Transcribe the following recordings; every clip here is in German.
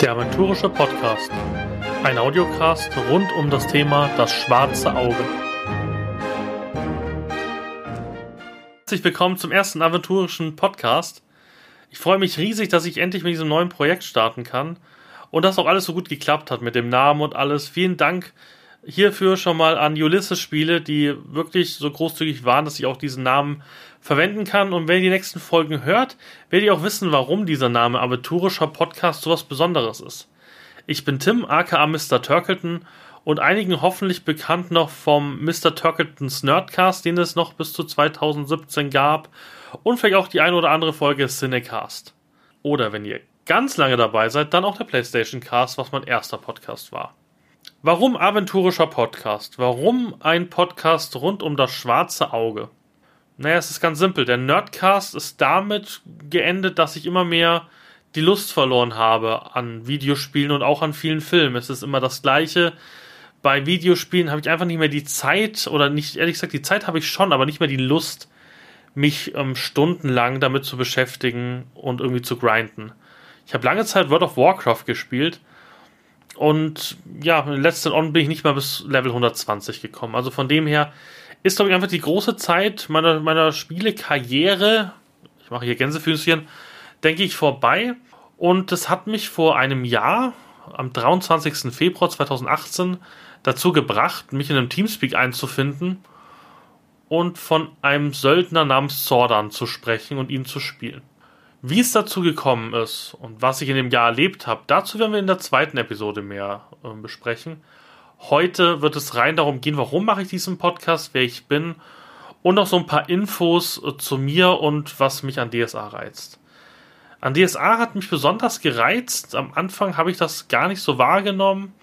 Der Aventurische Podcast. Ein Audiocast rund um das Thema das schwarze Auge. Herzlich willkommen zum ersten Aventurischen Podcast. Ich freue mich riesig, dass ich endlich mit diesem neuen Projekt starten kann und dass auch alles so gut geklappt hat mit dem Namen und alles. Vielen Dank hierfür schon mal an Ulysses Spiele, die wirklich so großzügig waren, dass ich auch diesen Namen verwenden kann. Und wenn ihr die nächsten Folgen hört, werdet ihr auch wissen, warum dieser Name Aventurischer Podcast so was Besonderes ist. Ich bin Tim, aka Mr. Turkleton und einigen hoffentlich bekannt noch vom Mr. Turkletons Nerdcast, den es noch bis zu 2017 gab und vielleicht auch die eine oder andere Folge Cinecast. Oder wenn ihr ganz lange dabei seid, dann auch der PlayStation Cast, was mein erster Podcast war. Warum aventurischer Podcast? Warum ein Podcast rund um das schwarze Auge? Naja, es ist ganz simpel. Der Nerdcast ist damit geendet, dass ich immer mehr die Lust verloren habe an Videospielen und auch an vielen Filmen. Es ist immer das Gleiche. Bei Videospielen habe ich einfach nicht mehr die Zeit, oder nicht, ehrlich gesagt, die Zeit habe ich schon, aber nicht mehr die Lust, mich ähm, stundenlang damit zu beschäftigen und irgendwie zu grinden. Ich habe lange Zeit World of Warcraft gespielt und ja, in letzten On bin ich nicht mal bis Level 120 gekommen. Also von dem her ist, glaube ich, einfach die große Zeit meiner, meiner Spielekarriere, ich mache hier Gänsefüßchen, denke ich, vorbei. Und das hat mich vor einem Jahr, am 23. Februar 2018, dazu gebracht, mich in einem Teamspeak einzufinden und von einem Söldner namens Zordan zu sprechen und ihn zu spielen. Wie es dazu gekommen ist und was ich in dem Jahr erlebt habe, dazu werden wir in der zweiten Episode mehr äh, besprechen. Heute wird es rein darum gehen, warum mache ich diesen Podcast, wer ich bin und noch so ein paar Infos äh, zu mir und was mich an DSA reizt. An DSA hat mich besonders gereizt. Am Anfang habe ich das gar nicht so wahrgenommen,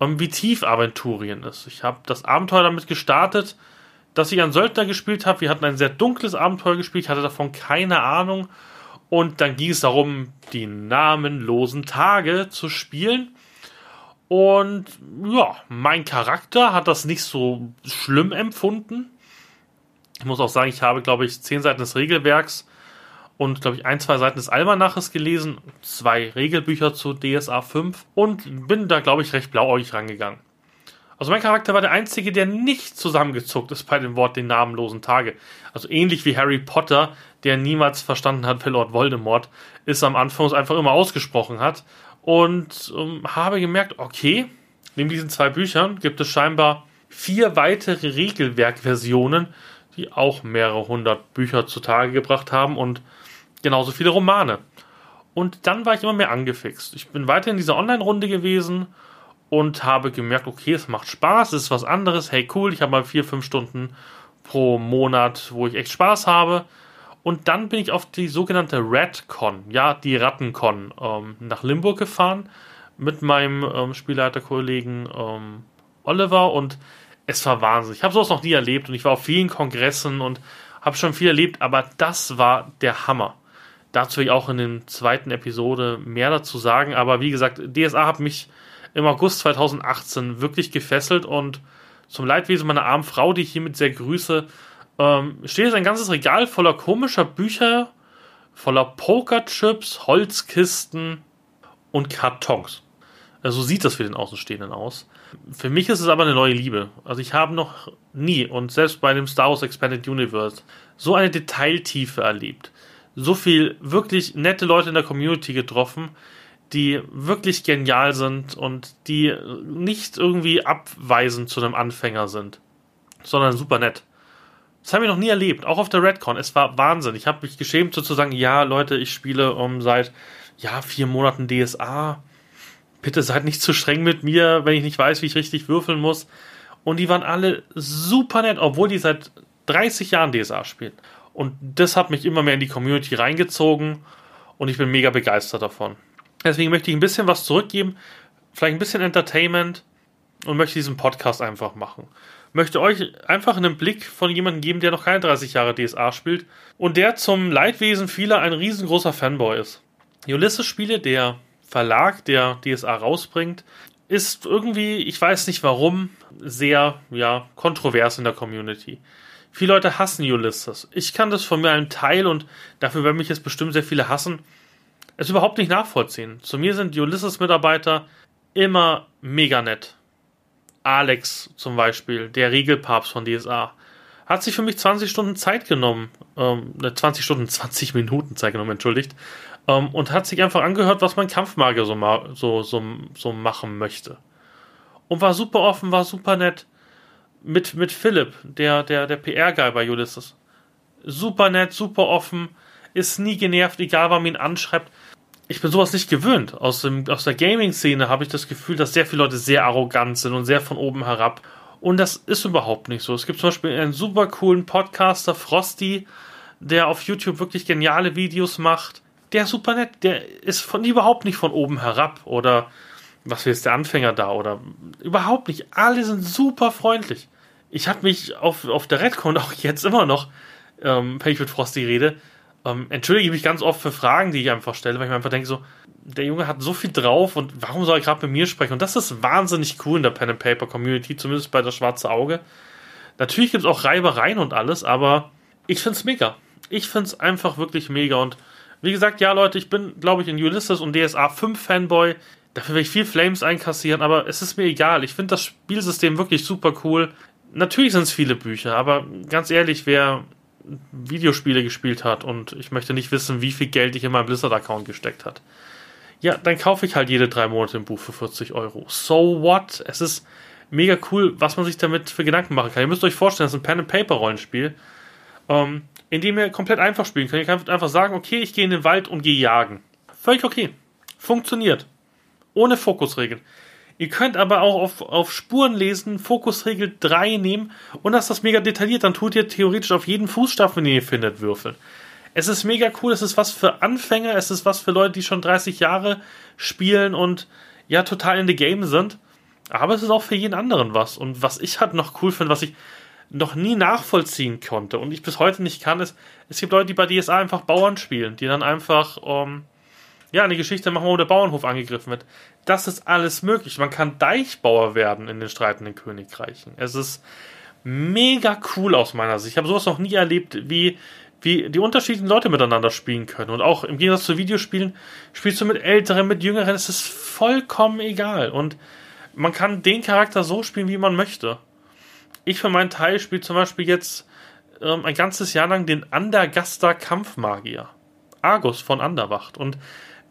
ähm, wie tief Aventurien ist. Ich habe das Abenteuer damit gestartet, dass ich einen Söldner gespielt habe. Wir hatten ein sehr dunkles Abenteuer gespielt, ich hatte davon keine Ahnung und dann ging es darum, die namenlosen Tage zu spielen. Und ja, mein Charakter hat das nicht so schlimm empfunden. Ich muss auch sagen, ich habe, glaube ich, zehn Seiten des Regelwerks und, glaube ich, ein, zwei Seiten des Almanaches gelesen, zwei Regelbücher zu DSA 5 und bin da, glaube ich, recht blauäugig rangegangen. Also mein Charakter war der einzige, der nicht zusammengezuckt ist bei dem Wort den namenlosen Tage. Also ähnlich wie Harry Potter, der niemals verstanden hat, wer Lord Voldemort ist, am Anfang es einfach immer ausgesprochen hat. Und ähm, habe gemerkt, okay, neben diesen zwei Büchern gibt es scheinbar vier weitere Regelwerkversionen, die auch mehrere hundert Bücher zutage gebracht haben und genauso viele Romane. Und dann war ich immer mehr angefixt. Ich bin weiter in dieser Online-Runde gewesen und habe gemerkt, okay, es macht Spaß, es ist was anderes, hey cool, ich habe mal vier, fünf Stunden pro Monat, wo ich echt Spaß habe. Und dann bin ich auf die sogenannte Radcon, ja, die Rattencon, ähm, nach Limburg gefahren mit meinem ähm, Spielleiterkollegen ähm, Oliver und es war Wahnsinn. Ich habe sowas noch nie erlebt und ich war auf vielen Kongressen und habe schon viel erlebt, aber das war der Hammer. Dazu will ich auch in der zweiten Episode mehr dazu sagen, aber wie gesagt, DSA hat mich im August 2018 wirklich gefesselt und zum Leidwesen meiner armen Frau, die ich hiermit sehr grüße, ähm, steht jetzt ein ganzes Regal voller komischer Bücher, voller Pokerchips, Holzkisten und Kartons. Also so sieht das für den Außenstehenden aus. Für mich ist es aber eine neue Liebe. Also ich habe noch nie und selbst bei dem Star Wars Expanded Universe so eine Detailtiefe erlebt. So viel wirklich nette Leute in der Community getroffen, die wirklich genial sind und die nicht irgendwie abweisend zu einem Anfänger sind, sondern super nett. Das haben wir noch nie erlebt, auch auf der Redcon. Es war Wahnsinn. Ich habe mich geschämt sozusagen, ja, Leute, ich spiele um, seit ja, vier Monaten DSA. Bitte seid nicht zu streng mit mir, wenn ich nicht weiß, wie ich richtig würfeln muss. Und die waren alle super nett, obwohl die seit 30 Jahren DSA spielen. Und das hat mich immer mehr in die Community reingezogen und ich bin mega begeistert davon. Deswegen möchte ich ein bisschen was zurückgeben, vielleicht ein bisschen Entertainment und möchte diesen Podcast einfach machen. Möchte euch einfach einen Blick von jemandem geben, der noch keine 30 Jahre DSA spielt und der zum Leidwesen vieler ein riesengroßer Fanboy ist. Ulysses-Spiele, der Verlag, der DSA rausbringt, ist irgendwie, ich weiß nicht warum, sehr ja, kontrovers in der Community. Viele Leute hassen Ulysses. Ich kann das von mir einem Teil und dafür werden mich jetzt bestimmt sehr viele hassen es überhaupt nicht nachvollziehen. Zu mir sind die Ulysses-Mitarbeiter immer mega nett. Alex zum Beispiel, der Regelpapst von DSA, hat sich für mich 20 Stunden Zeit genommen, ähm, 20 ne, Stunden, 20 Minuten Zeit genommen, entschuldigt, ähm, und hat sich einfach angehört, was mein Kampfmagier so, so, so, so machen möchte. Und war super offen, war super nett. Mit, mit Philipp, der, der, der PR-Guy bei Ulysses. Super nett, super offen, ist nie genervt, egal wer ihn anschreibt ich bin sowas nicht gewöhnt. Aus, dem, aus der Gaming-Szene habe ich das Gefühl, dass sehr viele Leute sehr arrogant sind und sehr von oben herab. Und das ist überhaupt nicht so. Es gibt zum Beispiel einen super coolen Podcaster, Frosty, der auf YouTube wirklich geniale Videos macht. Der ist super nett. Der ist von überhaupt nicht von oben herab oder was ist der Anfänger da oder überhaupt nicht. Alle sind super freundlich. Ich habe mich auf, auf der Redcon auch jetzt immer noch, ähm, wenn ich mit Frosty rede, ähm, entschuldige mich ganz oft für Fragen, die ich einfach stelle, weil ich mir einfach denke, so, der Junge hat so viel drauf und warum soll er gerade mit mir sprechen? Und das ist wahnsinnig cool in der Pen and Paper Community, zumindest bei der Schwarze Auge. Natürlich gibt es auch Reibereien und alles, aber ich finde es mega. Ich finde es einfach wirklich mega. Und wie gesagt, ja, Leute, ich bin, glaube ich, in Ulysses und DSA 5 Fanboy. Dafür werde ich viel Flames einkassieren, aber es ist mir egal. Ich finde das Spielsystem wirklich super cool. Natürlich sind es viele Bücher, aber ganz ehrlich, wer Videospiele gespielt hat und ich möchte nicht wissen, wie viel Geld ich in meinen Blizzard-Account gesteckt hat. Ja, dann kaufe ich halt jede drei Monate ein Buch für 40 Euro. So what? Es ist mega cool, was man sich damit für Gedanken machen kann. Ihr müsst euch vorstellen, das ist ein Pen-and-Paper-Rollenspiel, ähm, in dem ihr komplett einfach spielen könnt. Ihr könnt einfach sagen, okay, ich gehe in den Wald und gehe jagen. Völlig okay. Funktioniert. Ohne Fokusregeln. Ihr könnt aber auch auf, auf Spuren lesen, Fokusregel 3 nehmen und das ist das mega detailliert. Dann tut ihr theoretisch auf jeden Fußstapfen, den ihr findet, würfeln. Es ist mega cool, es ist was für Anfänger, es ist was für Leute, die schon 30 Jahre spielen und ja, total in the game sind. Aber es ist auch für jeden anderen was. Und was ich halt noch cool finde, was ich noch nie nachvollziehen konnte und ich bis heute nicht kann, ist, es gibt Leute, die bei DSA einfach Bauern spielen, die dann einfach ähm, ja, eine Geschichte machen, wo der Bauernhof angegriffen wird. Das ist alles möglich. Man kann Deichbauer werden in den streitenden Königreichen. Es ist mega cool aus meiner Sicht. Ich habe sowas noch nie erlebt, wie, wie die unterschiedlichen Leute miteinander spielen können. Und auch im Gegensatz zu Videospielen spielst du mit Älteren, mit Jüngeren. Es ist vollkommen egal. Und man kann den Charakter so spielen, wie man möchte. Ich für meinen Teil spiele zum Beispiel jetzt ähm, ein ganzes Jahr lang den Andergaster Kampfmagier. Argus von Anderwacht. Und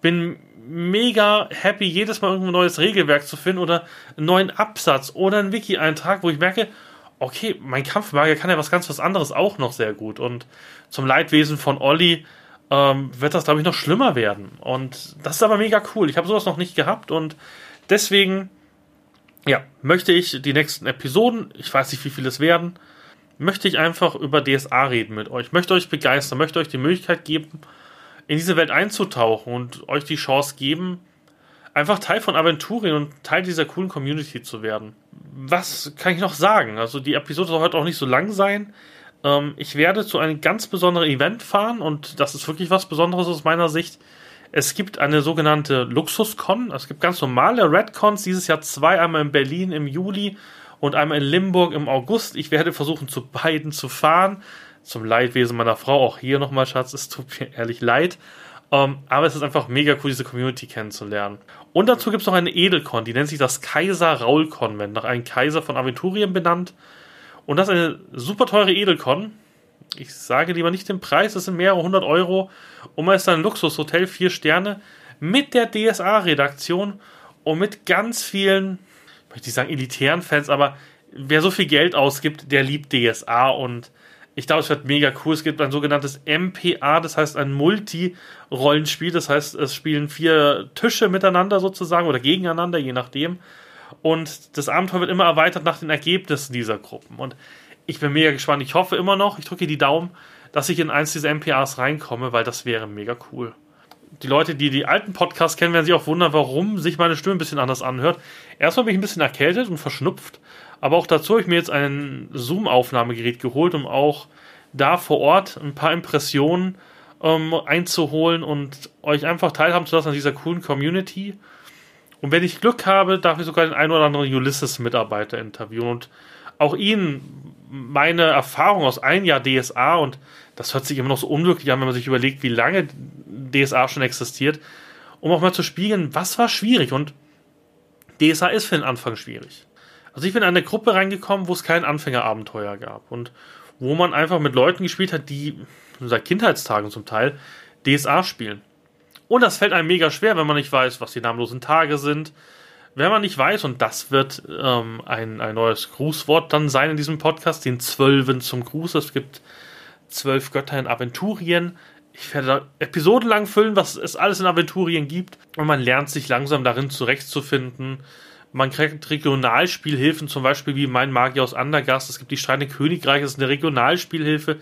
bin mega happy, jedes Mal irgendein neues Regelwerk zu finden oder einen neuen Absatz oder einen Wiki-Eintrag, wo ich merke, okay, mein Kampfmagier kann ja was ganz was anderes auch noch sehr gut. Und zum Leidwesen von Olli ähm, wird das, glaube ich, noch schlimmer werden. Und das ist aber mega cool. Ich habe sowas noch nicht gehabt und deswegen, ja, möchte ich die nächsten Episoden, ich weiß nicht, wie viele es werden, möchte ich einfach über DSA reden mit euch. Möchte euch begeistern, möchte euch die Möglichkeit geben, in diese Welt einzutauchen und euch die Chance geben, einfach Teil von Aventurien und Teil dieser coolen Community zu werden. Was kann ich noch sagen? Also die Episode soll heute auch nicht so lang sein. Ähm, ich werde zu einem ganz besonderen Event fahren und das ist wirklich was Besonderes aus meiner Sicht. Es gibt eine sogenannte Luxuscon. Es gibt ganz normale Redcons, dieses Jahr zwei, einmal in Berlin im Juli und einmal in Limburg im August. Ich werde versuchen, zu beiden zu fahren zum Leidwesen meiner Frau auch hier nochmal, Schatz, es tut mir ehrlich leid. Um, ähm, aber es ist einfach mega cool, diese Community kennenzulernen. Und dazu gibt es noch eine Edelcon, die nennt sich das Kaiser Raul Convent, nach einem Kaiser von Aventurien benannt. Und das ist eine super teure Edelcon. Ich sage lieber nicht den Preis, es sind mehrere hundert Euro. Und man ist ein Luxushotel, vier Sterne, mit der DSA-Redaktion und mit ganz vielen, ich möchte nicht sagen elitären Fans, aber wer so viel Geld ausgibt, der liebt DSA und ich glaube, es wird mega cool. Es gibt ein sogenanntes MPA, das heißt ein Multi-Rollenspiel. Das heißt, es spielen vier Tische miteinander sozusagen oder gegeneinander, je nachdem. Und das Abenteuer wird immer erweitert nach den Ergebnissen dieser Gruppen. Und ich bin mega gespannt. Ich hoffe immer noch, ich drücke die Daumen, dass ich in eins dieser MPAs reinkomme, weil das wäre mega cool. Die Leute, die die alten Podcasts kennen, werden sich auch wundern, warum sich meine Stimme ein bisschen anders anhört. Erstmal bin ich ein bisschen erkältet und verschnupft. Aber auch dazu habe ich mir jetzt ein Zoom-Aufnahmegerät geholt, um auch da vor Ort ein paar Impressionen ähm, einzuholen und euch einfach teilhaben zu lassen an dieser coolen Community. Und wenn ich Glück habe, darf ich sogar den einen oder anderen Ulysses-Mitarbeiter interviewen und auch ihnen meine Erfahrung aus einem Jahr DSA und Das hört sich immer noch so unglücklich an, wenn man sich überlegt, wie lange DSA schon existiert, um auch mal zu spiegeln, was war schwierig und DSA ist für den Anfang schwierig. Also ich bin in eine Gruppe reingekommen, wo es kein Anfängerabenteuer gab und wo man einfach mit Leuten gespielt hat, die seit Kindheitstagen zum Teil DSA spielen. Und das fällt einem mega schwer, wenn man nicht weiß, was die namenlosen Tage sind. Wenn man nicht weiß, und das wird ähm, ein, ein neues Grußwort dann sein in diesem Podcast, den Zwölfen zum Gruß. Es gibt zwölf Götter in Aventurien. Ich werde da episodenlang füllen, was es alles in Aventurien gibt. Und man lernt sich langsam darin zurechtzufinden. Man kriegt Regionalspielhilfen, zum Beispiel wie mein Magier aus Andergast. Es gibt die Streitende Königreich, das ist eine Regionalspielhilfe,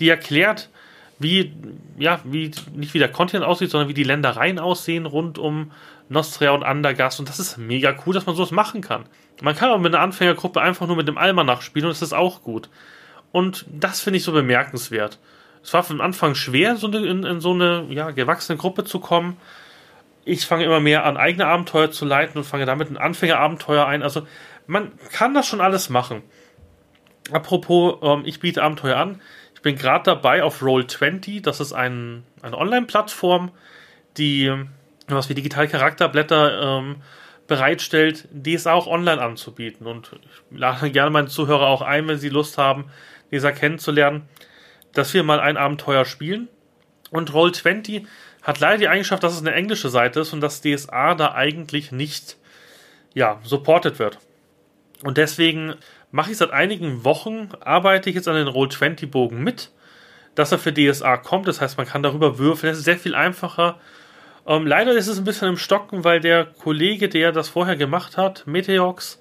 die erklärt, wie, ja, wie, nicht wie der Kontinent aussieht, sondern wie die Ländereien aussehen rund um Nostria und Andergast. Und das ist mega cool, dass man sowas machen kann. Man kann auch mit einer Anfängergruppe einfach nur mit dem Almanach spielen und das ist auch gut. Und das finde ich so bemerkenswert. Es war von Anfang schwer, in, in so eine ja, gewachsene Gruppe zu kommen. Ich fange immer mehr an, eigene Abenteuer zu leiten und fange damit ein Anfängerabenteuer ein. Also man kann das schon alles machen. Apropos, ähm, ich biete Abenteuer an. Ich bin gerade dabei auf Roll20. Das ist ein, eine Online-Plattform, die was wie digitale Charakterblätter ähm, bereitstellt, die es auch online anzubieten. Und ich lade gerne meine Zuhörer auch ein, wenn sie Lust haben, dieser kennenzulernen, dass wir mal ein Abenteuer spielen. Und Roll20 hat leider die Eigenschaft, dass es eine englische Seite ist und dass DSA da eigentlich nicht ja, supported wird. Und deswegen mache ich seit einigen Wochen, arbeite ich jetzt an den Roll20-Bogen mit, dass er für DSA kommt. Das heißt, man kann darüber würfeln. Es ist sehr viel einfacher. Ähm, leider ist es ein bisschen im Stocken, weil der Kollege, der das vorher gemacht hat, Meteox,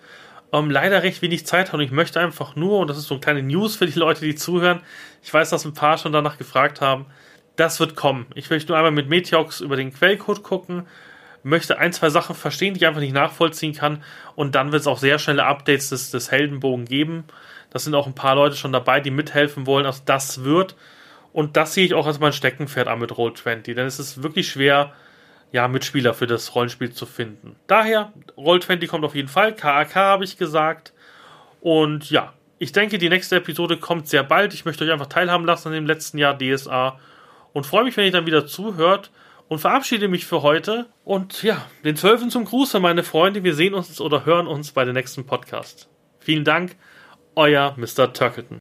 ähm, leider recht wenig Zeit hat. Und ich möchte einfach nur, und das ist so eine kleine News für die Leute, die zuhören, ich weiß, dass ein paar schon danach gefragt haben, das wird kommen. Ich möchte nur einmal mit Meteox über den Quellcode gucken möchte ein, zwei Sachen verstehen, die ich einfach nicht nachvollziehen kann. Und dann wird es auch sehr schnelle Updates des, des Heldenbogen geben. Das sind auch ein paar Leute schon dabei, die mithelfen wollen. Also das wird. Und das sehe ich auch als mein Steckenpferd an mit Roll20. Denn es ist wirklich schwer, ja, Mitspieler für das Rollenspiel zu finden. Daher, Roll20 kommt auf jeden Fall. KAK habe ich gesagt. Und ja, ich denke, die nächste Episode kommt sehr bald. Ich möchte euch einfach teilhaben lassen an dem letzten Jahr DSA. Und freue mich, wenn ihr dann wieder zuhört und verabschiede mich für heute. Und ja, den Zwölfen zum Gruße, meine Freunde. Wir sehen uns oder hören uns bei der nächsten Podcast. Vielen Dank, euer Mr. Turkleton.